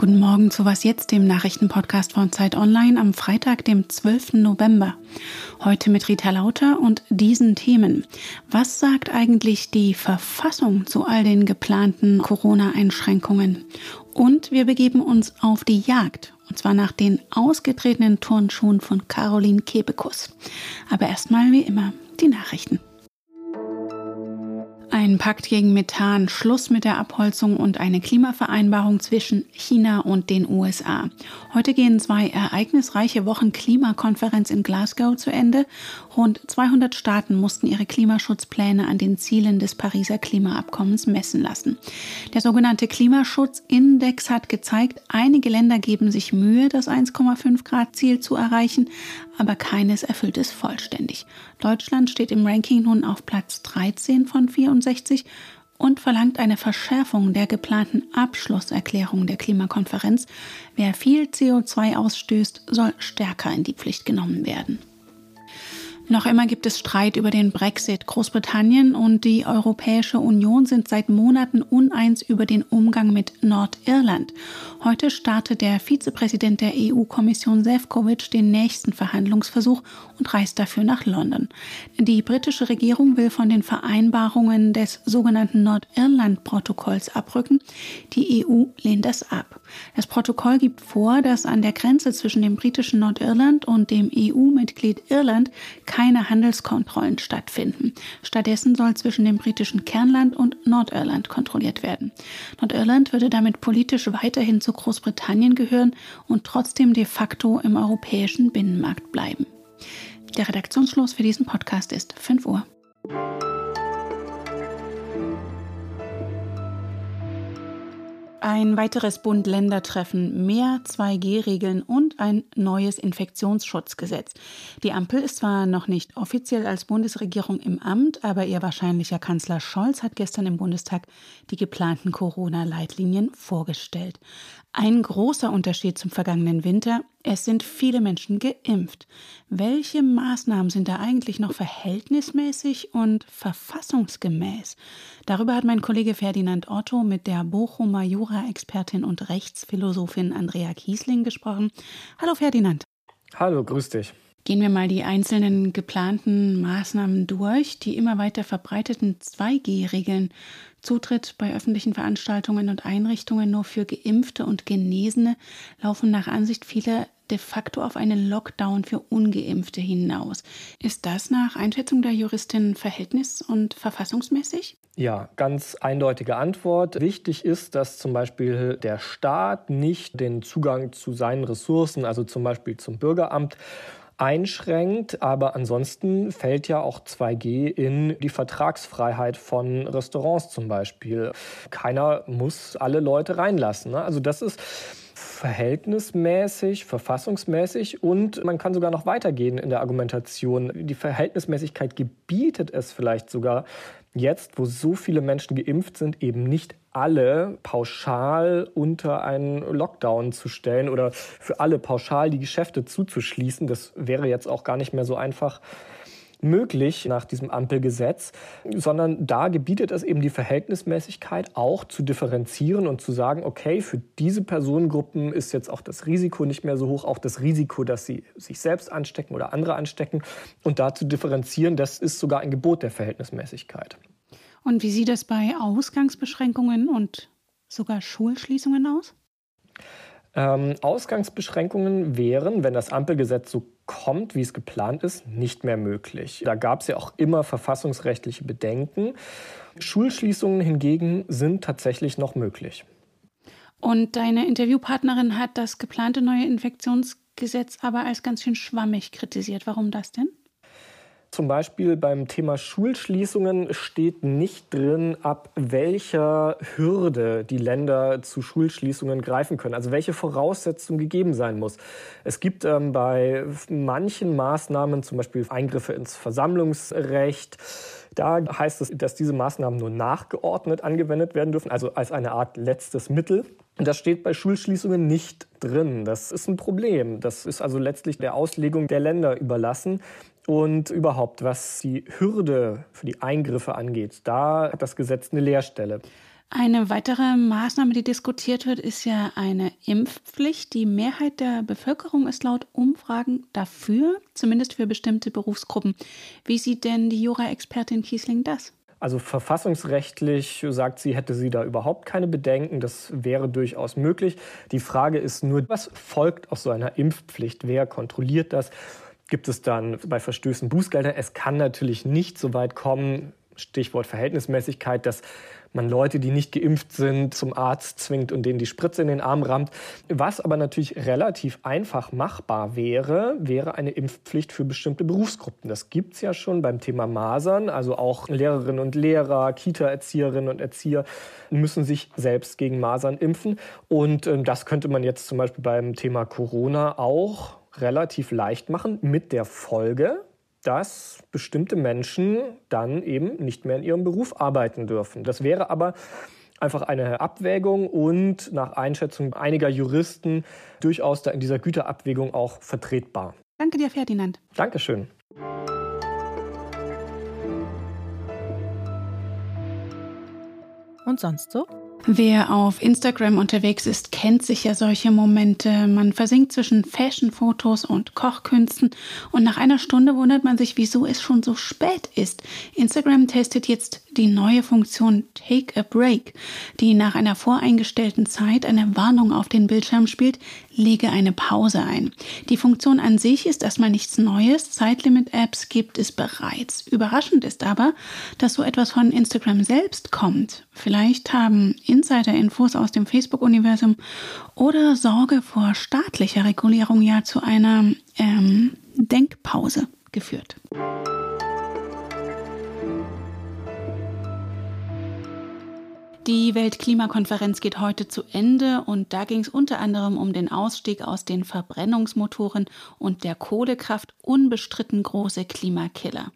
Guten Morgen zu Was jetzt, dem Nachrichtenpodcast von Zeit Online am Freitag, dem 12. November. Heute mit Rita Lauter und diesen Themen. Was sagt eigentlich die Verfassung zu all den geplanten Corona-Einschränkungen? Und wir begeben uns auf die Jagd. Und zwar nach den ausgetretenen Turnschuhen von Caroline Kebekus. Aber erstmal wie immer die Nachrichten. Ein Pakt gegen Methan, Schluss mit der Abholzung und eine Klimavereinbarung zwischen China und den USA. Heute gehen zwei ereignisreiche Wochen Klimakonferenz in Glasgow zu Ende. Rund 200 Staaten mussten ihre Klimaschutzpläne an den Zielen des Pariser Klimaabkommens messen lassen. Der sogenannte Klimaschutzindex hat gezeigt, einige Länder geben sich Mühe, das 1,5 Grad Ziel zu erreichen, aber keines erfüllt es vollständig. Deutschland steht im Ranking nun auf Platz 13 von 64 und verlangt eine Verschärfung der geplanten Abschlusserklärung der Klimakonferenz. Wer viel CO2 ausstößt, soll stärker in die Pflicht genommen werden. Noch immer gibt es Streit über den Brexit. Großbritannien und die Europäische Union sind seit Monaten uneins über den Umgang mit Nordirland. Heute startet der Vizepräsident der EU-Kommission Sefcovic den nächsten Verhandlungsversuch und reist dafür nach London. Die britische Regierung will von den Vereinbarungen des sogenannten Nordirland-Protokolls abrücken. Die EU lehnt das ab. Das Protokoll gibt vor, dass an der Grenze zwischen dem britischen Nordirland und dem EU-Mitglied Irland keine Handelskontrollen stattfinden. Stattdessen soll zwischen dem britischen Kernland und Nordirland kontrolliert werden. Nordirland würde damit politisch weiterhin zu Großbritannien gehören und trotzdem de facto im europäischen Binnenmarkt bleiben. Der Redaktionsschluss für diesen Podcast ist 5 Uhr. Ein weiteres Bund-Länder-Treffen, mehr 2G-Regeln und ein neues Infektionsschutzgesetz. Die Ampel ist zwar noch nicht offiziell als Bundesregierung im Amt, aber ihr wahrscheinlicher Kanzler Scholz hat gestern im Bundestag die geplanten Corona-Leitlinien vorgestellt. Ein großer Unterschied zum vergangenen Winter, es sind viele Menschen geimpft. Welche Maßnahmen sind da eigentlich noch verhältnismäßig und verfassungsgemäß? Darüber hat mein Kollege Ferdinand Otto mit der Bochumer Jura-Expertin und Rechtsphilosophin Andrea Kiesling gesprochen. Hallo Ferdinand. Hallo, grüß dich. Gehen wir mal die einzelnen geplanten Maßnahmen durch. Die immer weiter verbreiteten 2G-Regeln. Zutritt bei öffentlichen Veranstaltungen und Einrichtungen nur für Geimpfte und Genesene laufen nach Ansicht vieler de facto auf einen Lockdown für ungeimpfte hinaus. Ist das nach Einschätzung der Juristin verhältnis- und verfassungsmäßig? Ja, ganz eindeutige Antwort. Wichtig ist, dass zum Beispiel der Staat nicht den Zugang zu seinen Ressourcen, also zum Beispiel zum Bürgeramt, einschränkt. Aber ansonsten fällt ja auch 2G in die Vertragsfreiheit von Restaurants zum Beispiel. Keiner muss alle Leute reinlassen. Ne? Also das ist verhältnismäßig, verfassungsmäßig und man kann sogar noch weitergehen in der Argumentation. Die Verhältnismäßigkeit gebietet es vielleicht sogar, jetzt, wo so viele Menschen geimpft sind, eben nicht alle pauschal unter einen Lockdown zu stellen oder für alle pauschal die Geschäfte zuzuschließen. Das wäre jetzt auch gar nicht mehr so einfach möglich nach diesem Ampelgesetz, sondern da gebietet es eben die Verhältnismäßigkeit auch zu differenzieren und zu sagen, okay, für diese Personengruppen ist jetzt auch das Risiko nicht mehr so hoch, auch das Risiko, dass sie sich selbst anstecken oder andere anstecken. Und da zu differenzieren, das ist sogar ein Gebot der Verhältnismäßigkeit. Und wie sieht es bei Ausgangsbeschränkungen und sogar Schulschließungen aus? Ähm, Ausgangsbeschränkungen wären, wenn das Ampelgesetz so kommt, wie es geplant ist, nicht mehr möglich. Da gab es ja auch immer verfassungsrechtliche Bedenken. Schulschließungen hingegen sind tatsächlich noch möglich. Und deine Interviewpartnerin hat das geplante neue Infektionsgesetz aber als ganz schön schwammig kritisiert. Warum das denn? Zum Beispiel beim Thema Schulschließungen steht nicht drin, ab welcher Hürde die Länder zu Schulschließungen greifen können, also welche Voraussetzung gegeben sein muss. Es gibt ähm, bei manchen Maßnahmen, zum Beispiel Eingriffe ins Versammlungsrecht, da heißt es, dass diese Maßnahmen nur nachgeordnet angewendet werden dürfen, also als eine Art letztes Mittel. Das steht bei Schulschließungen nicht drin. Das ist ein Problem. Das ist also letztlich der Auslegung der Länder überlassen. Und überhaupt, was die Hürde für die Eingriffe angeht, da hat das Gesetz eine Leerstelle. Eine weitere Maßnahme, die diskutiert wird, ist ja eine Impfpflicht. Die Mehrheit der Bevölkerung ist laut Umfragen dafür, zumindest für bestimmte Berufsgruppen. Wie sieht denn die Jura-Expertin Kiesling das? Also verfassungsrechtlich sagt sie, hätte sie da überhaupt keine Bedenken. Das wäre durchaus möglich. Die Frage ist nur, was folgt aus so einer Impfpflicht? Wer kontrolliert das? Gibt es dann bei Verstößen Bußgelder? Es kann natürlich nicht so weit kommen, Stichwort Verhältnismäßigkeit, dass man Leute, die nicht geimpft sind, zum Arzt zwingt und denen die Spritze in den Arm rammt. Was aber natürlich relativ einfach machbar wäre, wäre eine Impfpflicht für bestimmte Berufsgruppen. Das gibt es ja schon beim Thema Masern. Also auch Lehrerinnen und Lehrer, Kita-Erzieherinnen und Erzieher müssen sich selbst gegen Masern impfen. Und äh, das könnte man jetzt zum Beispiel beim Thema Corona auch relativ leicht machen mit der Folge, dass bestimmte Menschen dann eben nicht mehr in ihrem Beruf arbeiten dürfen. Das wäre aber einfach eine Abwägung und nach Einschätzung einiger Juristen durchaus da in dieser Güterabwägung auch vertretbar. Danke dir, Ferdinand. Dankeschön. Und sonst so? Wer auf Instagram unterwegs ist, kennt sicher solche Momente. Man versinkt zwischen Fashion-Fotos und Kochkünsten und nach einer Stunde wundert man sich, wieso es schon so spät ist. Instagram testet jetzt die neue Funktion Take a Break, die nach einer voreingestellten Zeit eine Warnung auf den Bildschirm spielt, lege eine Pause ein. Die Funktion an sich ist erstmal nichts Neues, Zeitlimit-Apps gibt es bereits. Überraschend ist aber, dass so etwas von Instagram selbst kommt. Vielleicht haben Insider-Infos aus dem Facebook-Universum oder Sorge vor staatlicher Regulierung ja zu einer ähm, Denkpause geführt. Die Weltklimakonferenz geht heute zu Ende und da ging es unter anderem um den Ausstieg aus den Verbrennungsmotoren und der Kohlekraft, unbestritten große Klimakiller.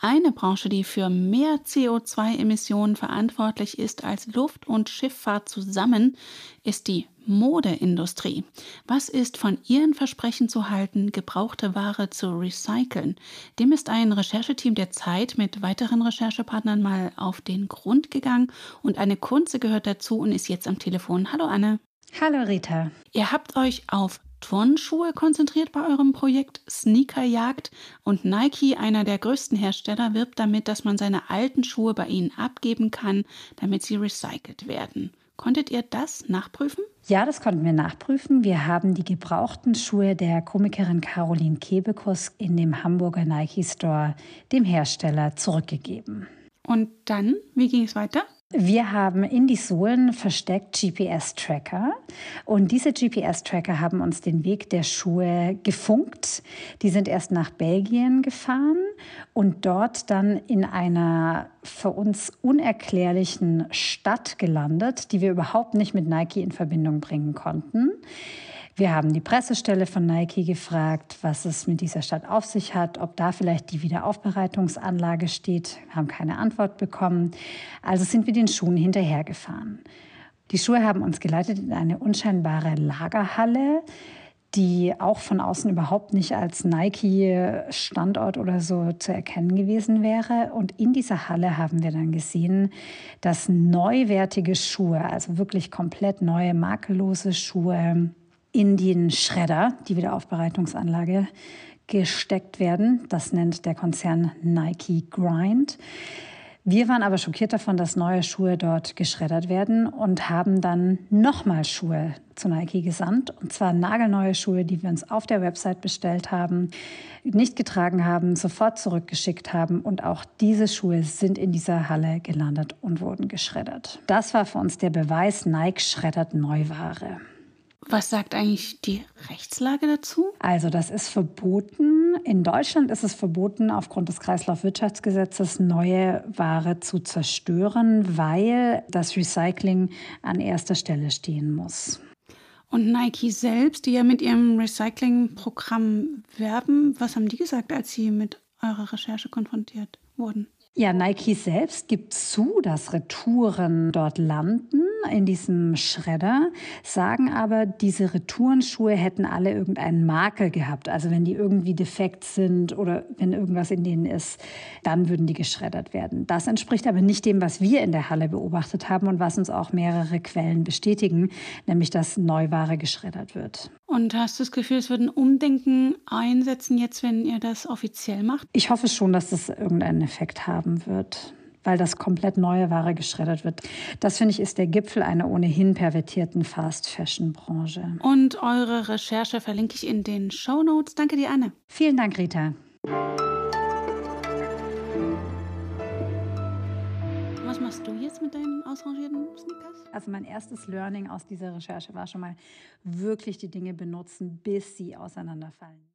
Eine Branche, die für mehr CO2-Emissionen verantwortlich ist als Luft- und Schifffahrt zusammen, ist die Modeindustrie. Was ist von ihren Versprechen zu halten, gebrauchte Ware zu recyceln? Dem ist ein Rechercheteam der Zeit mit weiteren Recherchepartnern mal auf den Grund gegangen und eine Kunze gehört dazu und ist jetzt am Telefon. Hallo Anne. Hallo Rita. Ihr habt euch auf Turnschuhe konzentriert bei eurem Projekt Sneakerjagd und Nike, einer der größten Hersteller, wirbt damit, dass man seine alten Schuhe bei ihnen abgeben kann, damit sie recycelt werden. Konntet ihr das nachprüfen? Ja, das konnten wir nachprüfen. Wir haben die gebrauchten Schuhe der Komikerin Caroline Kebekus in dem Hamburger Nike Store dem Hersteller zurückgegeben. Und dann, wie ging es weiter? Wir haben in die Sohlen versteckt GPS-Tracker und diese GPS-Tracker haben uns den Weg der Schuhe gefunkt. Die sind erst nach Belgien gefahren und dort dann in einer für uns unerklärlichen Stadt gelandet, die wir überhaupt nicht mit Nike in Verbindung bringen konnten. Wir haben die Pressestelle von Nike gefragt, was es mit dieser Stadt auf sich hat, ob da vielleicht die Wiederaufbereitungsanlage steht, haben keine Antwort bekommen. Also sind wir den Schuhen hinterhergefahren. Die Schuhe haben uns geleitet in eine unscheinbare Lagerhalle, die auch von außen überhaupt nicht als Nike-Standort oder so zu erkennen gewesen wäre. Und in dieser Halle haben wir dann gesehen, dass neuwertige Schuhe, also wirklich komplett neue, makellose Schuhe, in den Schredder, die Wiederaufbereitungsanlage, gesteckt werden. Das nennt der Konzern Nike Grind. Wir waren aber schockiert davon, dass neue Schuhe dort geschreddert werden und haben dann nochmal Schuhe zu Nike gesandt. Und zwar nagelneue Schuhe, die wir uns auf der Website bestellt haben, nicht getragen haben, sofort zurückgeschickt haben. Und auch diese Schuhe sind in dieser Halle gelandet und wurden geschreddert. Das war für uns der Beweis, Nike schreddert Neuware. Was sagt eigentlich die Rechtslage dazu? Also das ist verboten. In Deutschland ist es verboten, aufgrund des Kreislaufwirtschaftsgesetzes neue Ware zu zerstören, weil das Recycling an erster Stelle stehen muss. Und Nike selbst, die ja mit ihrem Recycling-Programm werben, was haben die gesagt, als sie mit eurer Recherche konfrontiert wurden? Ja, Nike selbst gibt zu, dass Retouren dort landen in diesem Schredder, sagen aber, diese Retourenschuhe hätten alle irgendeinen Makel gehabt. Also wenn die irgendwie defekt sind oder wenn irgendwas in denen ist, dann würden die geschreddert werden. Das entspricht aber nicht dem, was wir in der Halle beobachtet haben und was uns auch mehrere Quellen bestätigen, nämlich dass Neuware geschreddert wird. Und hast du das Gefühl, es wird ein Umdenken einsetzen jetzt, wenn ihr das offiziell macht? Ich hoffe schon, dass das irgendeinen Effekt haben wird weil das komplett neue Ware geschreddert wird. Das finde ich ist der Gipfel einer ohnehin pervertierten Fast-Fashion-Branche. Und eure Recherche verlinke ich in den Show Notes. Danke dir, Anne. Vielen Dank, Rita. Was machst du jetzt mit deinen ausrangierten Sneakers? Also mein erstes Learning aus dieser Recherche war schon mal wirklich die Dinge benutzen, bis sie auseinanderfallen.